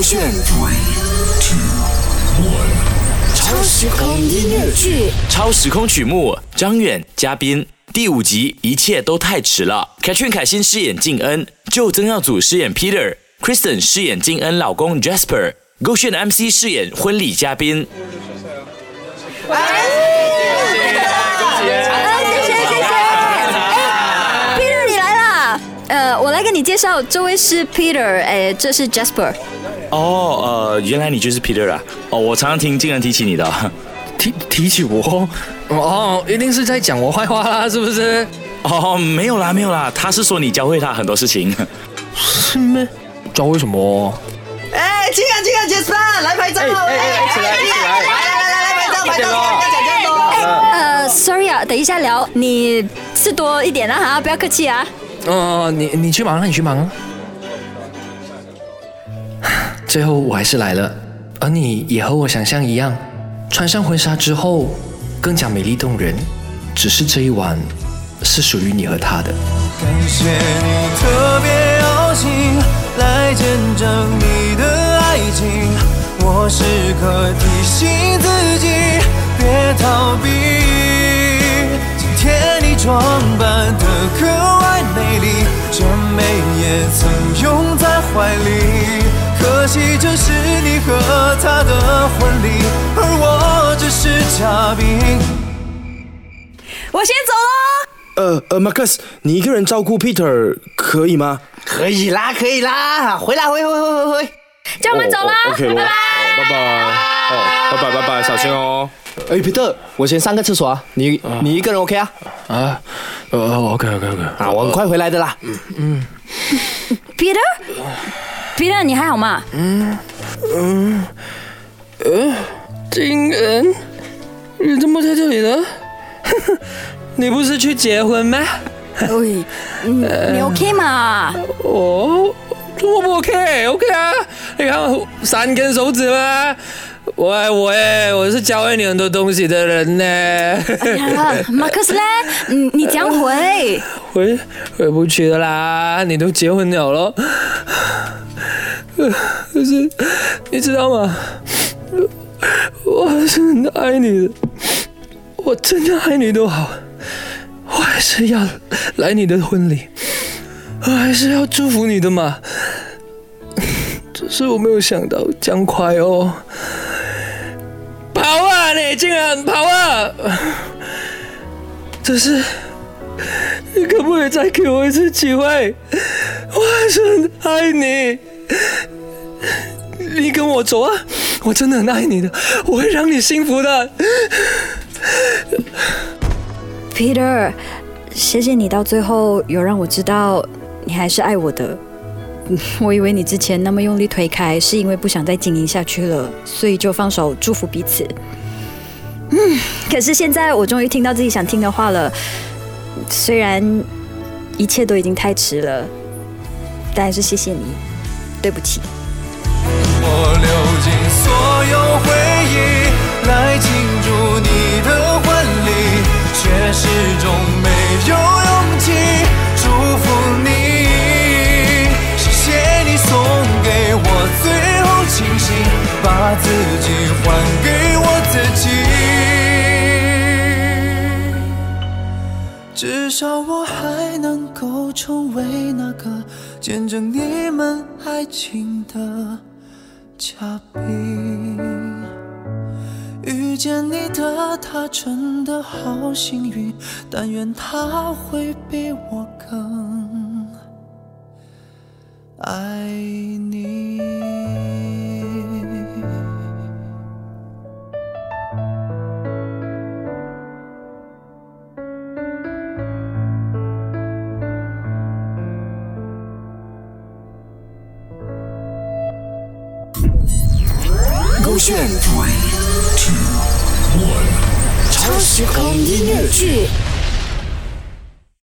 勾选 Three, two, one 超时空音乐剧，超时空曲目，张远嘉宾，第五集，一切都太迟了。Katrin 凯欣饰演静恩，就曾耀祖饰演 Peter，Kristen 饰演静恩老公 Jasper，勾选 MC 饰演婚礼嘉宾。谢来跟你介绍，这位是 Peter，哎，这是 Jasper。哦，呃，原来你就是 Peter 啊！哦，我常常听竟然提起你的。提提起我，哦，一定是在讲我坏话啦，是不是？哦，没有啦，没有啦，他是说你教会他很多事情。是吗？教会什么？哎，静安静安，Jasper 来拍照！哎哎哎，一起来一起来！来来来来来拍照拍照，不要讲这样多。呃，Sorry 啊，等一下聊，你吃多一点啊哈，不要客气啊。哦，你你去忙啊，你去忙啊。最后我还是来了，而你也和我想象一样，穿上婚纱之后更加美丽动人。只是这一晚是属于你和他的。感谢你特别邀请来见证你的爱情，我时刻惜这是你和他的婚礼，而我只是嘉宾。我先走了。呃呃，Marcus，你一个人照顾 Peter 可以吗？可以啦可以啦，回来回回回回回。叫我们走啦，OK，我拜拜。拜拜。哦，拜拜拜拜，小心哦。哎，Peter，我先上个厕所啊，你你一个人 OK 啊？啊，呃，OK OK OK。啊，我很快回来的啦。Peter，Peter，你还好吗？嗯嗯呃金恩，你怎么在这里呢？你不是去结婚吗？喂，嗯你 OK 吗？哦，我不 OK，OK 啊！你看我三根手指吗？喂喂我是教会你很多东西的人呢。哎呀，马克思嘞，你你讲回。回回不去的啦，你都结婚了咯。可是你知道吗？我还是很爱你的，我真的爱你都好，我还是要来你的婚礼，我还是要祝福你的嘛。只是我没有想到这样快哦。跑啊你，竟然跑啊！只是。你可不可以再给我一次机会？我还是很爱你。你跟我走啊！我真的很爱你的，我会让你幸福的。Peter，谢谢你到最后有让我知道你还是爱我的。我以为你之前那么用力推开，是因为不想再经营下去了，所以就放手祝福彼此。嗯，可是现在我终于听到自己想听的话了，虽然一切都已经太迟了，但还是谢谢你，对不起。我流尽所有回忆来庆祝你的婚礼，却始终没有勇气祝福你。谢谢你送给我最后清醒，把自己还给我自己。至少我还能够成为那个见证你们爱情的嘉宾。遇见你的他真的好幸运，但愿他会比我更爱勾选 Three, two, one 超时空音乐剧，